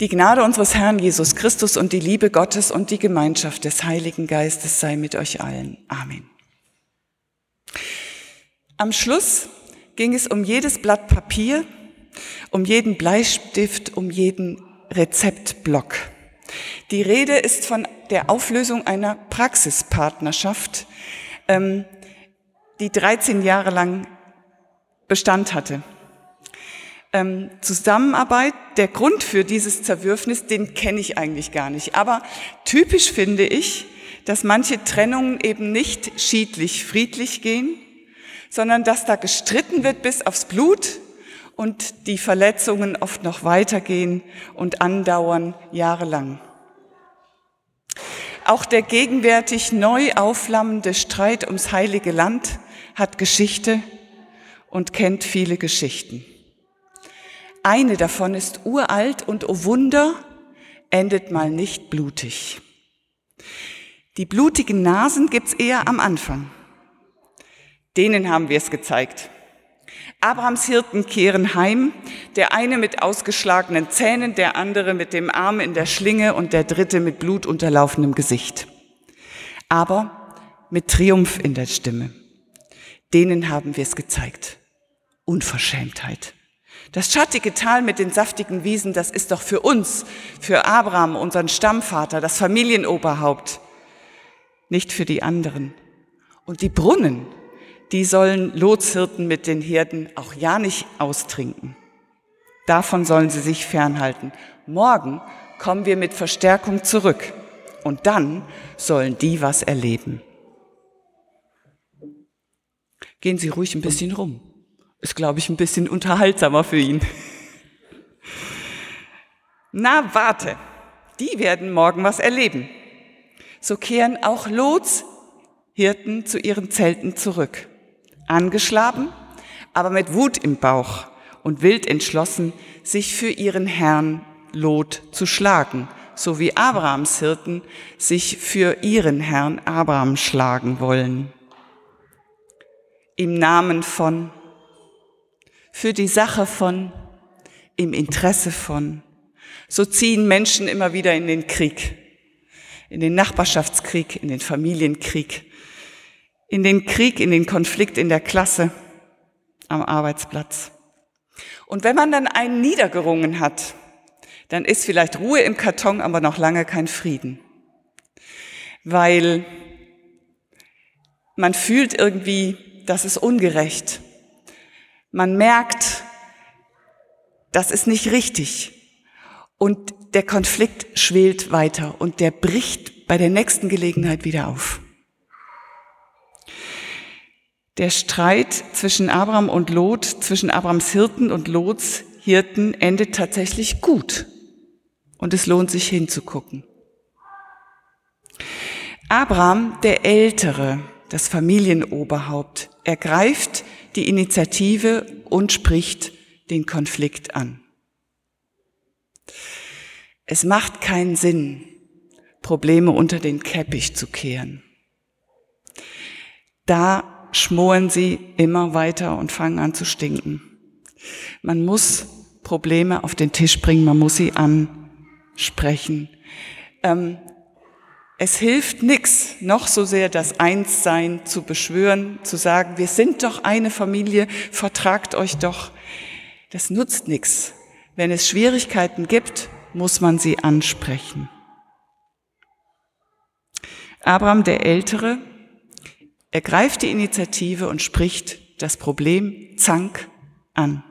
Die Gnade unseres Herrn Jesus Christus und die Liebe Gottes und die Gemeinschaft des Heiligen Geistes sei mit euch allen. Amen. Am Schluss ging es um jedes Blatt Papier, um jeden Bleistift, um jeden Rezeptblock. Die Rede ist von der Auflösung einer Praxispartnerschaft, ähm, die 13 Jahre lang Bestand hatte ähm, Zusammenarbeit, der Grund für dieses Zerwürfnis, den kenne ich eigentlich gar nicht. Aber typisch finde ich, dass manche Trennungen eben nicht schiedlich friedlich gehen, sondern dass da gestritten wird bis aufs Blut und die Verletzungen oft noch weitergehen und andauern jahrelang. Auch der gegenwärtig neu aufflammende Streit ums heilige Land hat Geschichte und kennt viele Geschichten. Eine davon ist uralt und oh Wunder, endet mal nicht blutig. Die blutigen Nasen gibt's eher am Anfang. Denen haben wir es gezeigt. Abrahams Hirten kehren heim, der eine mit ausgeschlagenen Zähnen, der andere mit dem Arm in der Schlinge und der dritte mit blutunterlaufenem Gesicht. Aber mit Triumph in der Stimme. Denen haben wir es gezeigt. Unverschämtheit. Das schattige Tal mit den saftigen Wiesen, das ist doch für uns, für Abraham, unseren Stammvater, das Familienoberhaupt, nicht für die anderen. Und die Brunnen, die sollen Lotshirten mit den Herden auch ja nicht austrinken. Davon sollen sie sich fernhalten. Morgen kommen wir mit Verstärkung zurück und dann sollen die was erleben. Gehen Sie ruhig ein bisschen rum. Ist, glaube ich, ein bisschen unterhaltsamer für ihn. Na, warte, die werden morgen was erleben. So kehren auch Lots Hirten zu ihren Zelten zurück. Angeschlagen, aber mit Wut im Bauch und wild entschlossen, sich für ihren Herrn Lot zu schlagen, so wie Abrahams Hirten sich für ihren Herrn Abraham schlagen wollen. Im Namen von für die Sache von, im Interesse von. So ziehen Menschen immer wieder in den Krieg, in den Nachbarschaftskrieg, in den Familienkrieg, in den Krieg, in den Konflikt in der Klasse, am Arbeitsplatz. Und wenn man dann einen niedergerungen hat, dann ist vielleicht Ruhe im Karton, aber noch lange kein Frieden. Weil man fühlt irgendwie, das ist ungerecht. Man merkt, das ist nicht richtig. Und der Konflikt schwelt weiter und der bricht bei der nächsten Gelegenheit wieder auf. Der Streit zwischen Abraham und Lot, zwischen Abrahams Hirten und Lots Hirten endet tatsächlich gut. Und es lohnt sich hinzugucken. Abraham, der Ältere, das Familienoberhaupt, ergreift die Initiative und spricht den Konflikt an. Es macht keinen Sinn, Probleme unter den Käppich zu kehren. Da schmoren sie immer weiter und fangen an zu stinken. Man muss Probleme auf den Tisch bringen, man muss sie ansprechen. Ähm, es hilft nix, noch so sehr das Einssein zu beschwören, zu sagen, wir sind doch eine Familie, vertragt euch doch. Das nutzt nix. Wenn es Schwierigkeiten gibt, muss man sie ansprechen. Abraham der Ältere ergreift die Initiative und spricht das Problem Zank an.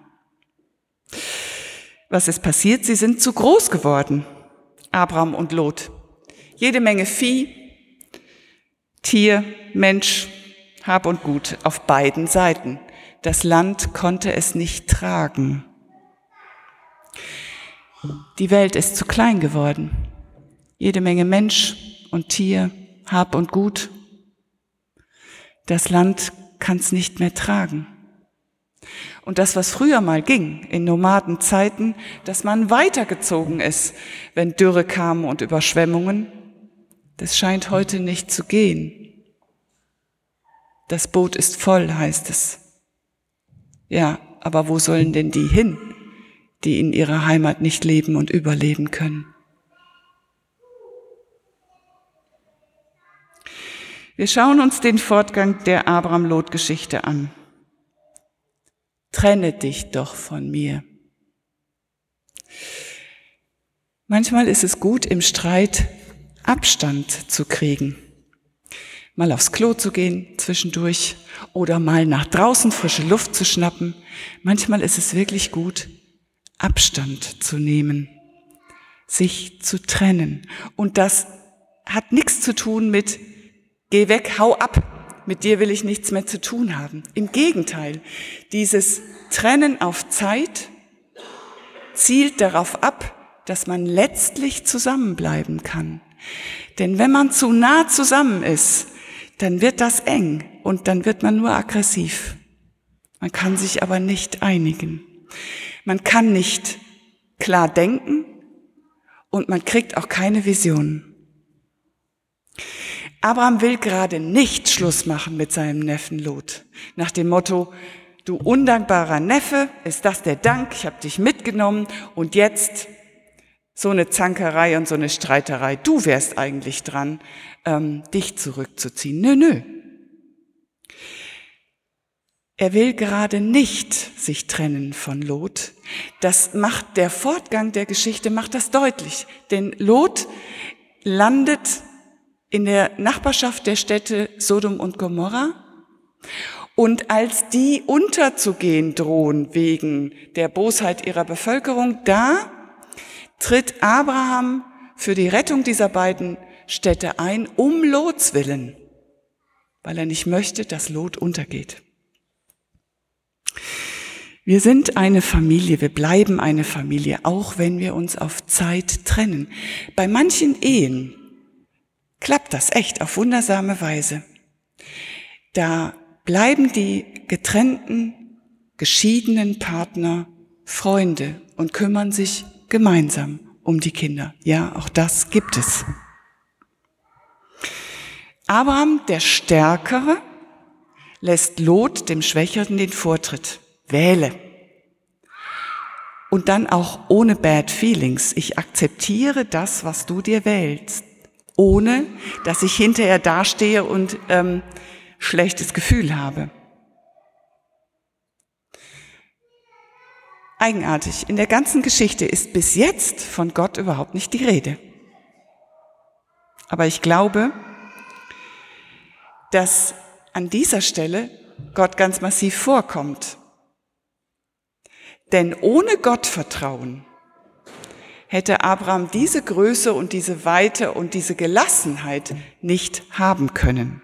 Was ist passiert? Sie sind zu groß geworden, Abraham und Lot. Jede Menge Vieh, Tier, Mensch, Hab und Gut auf beiden Seiten. Das Land konnte es nicht tragen. Die Welt ist zu klein geworden. Jede Menge Mensch und Tier, Hab und Gut. Das Land kann es nicht mehr tragen. Und das, was früher mal ging, in Nomadenzeiten, dass man weitergezogen ist, wenn Dürre kam und Überschwemmungen, das scheint heute nicht zu gehen. Das Boot ist voll, heißt es. Ja, aber wo sollen denn die hin, die in ihrer Heimat nicht leben und überleben können. Wir schauen uns den Fortgang der Abraham-Lot-Geschichte an. Trenne dich doch von mir. Manchmal ist es gut, im Streit Abstand zu kriegen. Mal aufs Klo zu gehen zwischendurch oder mal nach draußen frische Luft zu schnappen. Manchmal ist es wirklich gut, Abstand zu nehmen, sich zu trennen. Und das hat nichts zu tun mit Geh weg, hau ab. Mit dir will ich nichts mehr zu tun haben. Im Gegenteil, dieses Trennen auf Zeit zielt darauf ab, dass man letztlich zusammenbleiben kann. Denn wenn man zu nah zusammen ist, dann wird das eng und dann wird man nur aggressiv. Man kann sich aber nicht einigen. Man kann nicht klar denken und man kriegt auch keine Visionen. Abraham will gerade nicht Schluss machen mit seinem Neffen Lot. Nach dem Motto, du undankbarer Neffe, ist das der Dank, ich habe dich mitgenommen und jetzt so eine Zankerei und so eine Streiterei. Du wärst eigentlich dran, ähm, dich zurückzuziehen. Nö, nö. Er will gerade nicht sich trennen von Lot. Das macht der Fortgang der Geschichte macht das deutlich, denn Lot landet in der Nachbarschaft der Städte Sodom und Gomorra. Und als die unterzugehen drohen wegen der Bosheit ihrer Bevölkerung, da tritt Abraham für die Rettung dieser beiden Städte ein, um Lots willen, weil er nicht möchte, dass Lot untergeht. Wir sind eine Familie, wir bleiben eine Familie, auch wenn wir uns auf Zeit trennen. Bei manchen Ehen klappt das echt auf wundersame Weise. Da bleiben die getrennten, geschiedenen Partner Freunde und kümmern sich gemeinsam um die Kinder. Ja, auch das gibt es. Abraham, der Stärkere, lässt Lot, dem Schwächeren, den Vortritt. Wähle. Und dann auch ohne Bad Feelings. Ich akzeptiere das, was du dir wählst ohne dass ich hinterher dastehe und ähm, schlechtes Gefühl habe. Eigenartig. In der ganzen Geschichte ist bis jetzt von Gott überhaupt nicht die Rede. Aber ich glaube, dass an dieser Stelle Gott ganz massiv vorkommt. Denn ohne Gottvertrauen hätte Abraham diese Größe und diese Weite und diese Gelassenheit nicht haben können.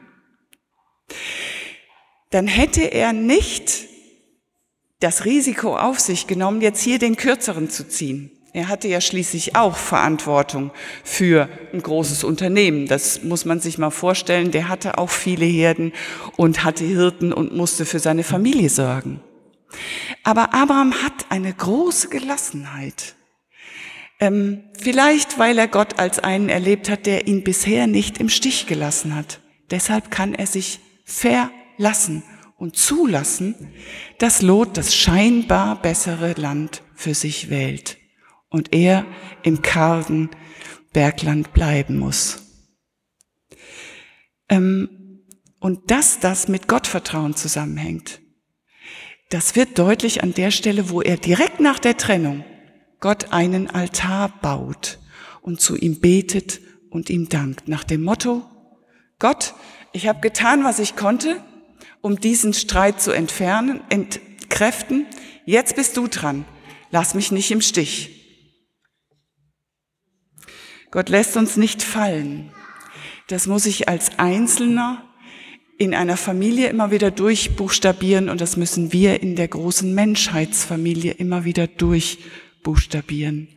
Dann hätte er nicht das Risiko auf sich genommen, jetzt hier den Kürzeren zu ziehen. Er hatte ja schließlich auch Verantwortung für ein großes Unternehmen. Das muss man sich mal vorstellen. Der hatte auch viele Herden und hatte Hirten und musste für seine Familie sorgen. Aber Abraham hat eine große Gelassenheit. Ähm, vielleicht, weil er Gott als einen erlebt hat, der ihn bisher nicht im Stich gelassen hat. Deshalb kann er sich verlassen und zulassen, dass Lot das scheinbar bessere Land für sich wählt und er im kargen Bergland bleiben muss. Ähm, und dass das mit Gottvertrauen zusammenhängt, das wird deutlich an der Stelle, wo er direkt nach der Trennung Gott einen Altar baut und zu ihm betet und ihm dankt nach dem Motto, Gott, ich habe getan, was ich konnte, um diesen Streit zu entfernen, entkräften. Jetzt bist du dran. Lass mich nicht im Stich. Gott lässt uns nicht fallen. Das muss ich als Einzelner in einer Familie immer wieder durchbuchstabieren und das müssen wir in der großen Menschheitsfamilie immer wieder durchbuchstabieren buchstabieren.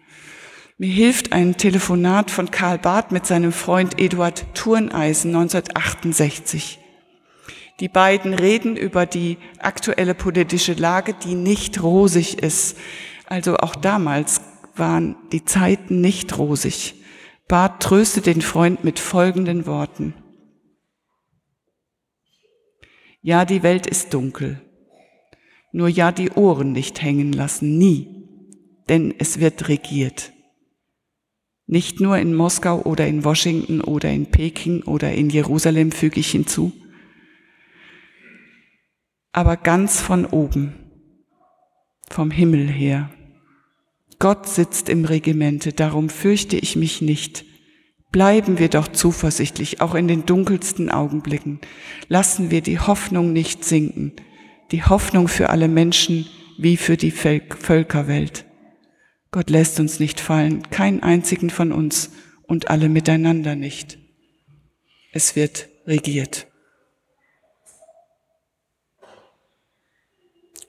Mir hilft ein Telefonat von Karl Barth mit seinem Freund Eduard Turneisen 1968. Die beiden reden über die aktuelle politische Lage, die nicht rosig ist. Also auch damals waren die Zeiten nicht rosig. Barth tröstet den Freund mit folgenden Worten. Ja, die Welt ist dunkel. Nur ja, die Ohren nicht hängen lassen, nie. denn es wird regiert. Nicht nur in Moskau oder in Washington oder in Peking oder in Jerusalem füge ich hinzu, aber ganz von oben, vom Himmel her. Gott sitzt im Regimente, darum fürchte ich mich nicht. Bleiben wir doch zuversichtlich, auch in den dunkelsten Augenblicken. Lassen wir die Hoffnung nicht sinken, die Hoffnung für alle Menschen wie für die Völkerwelt. Gott lässt uns nicht fallen, keinen einzigen von uns und alle miteinander nicht. Es wird regiert.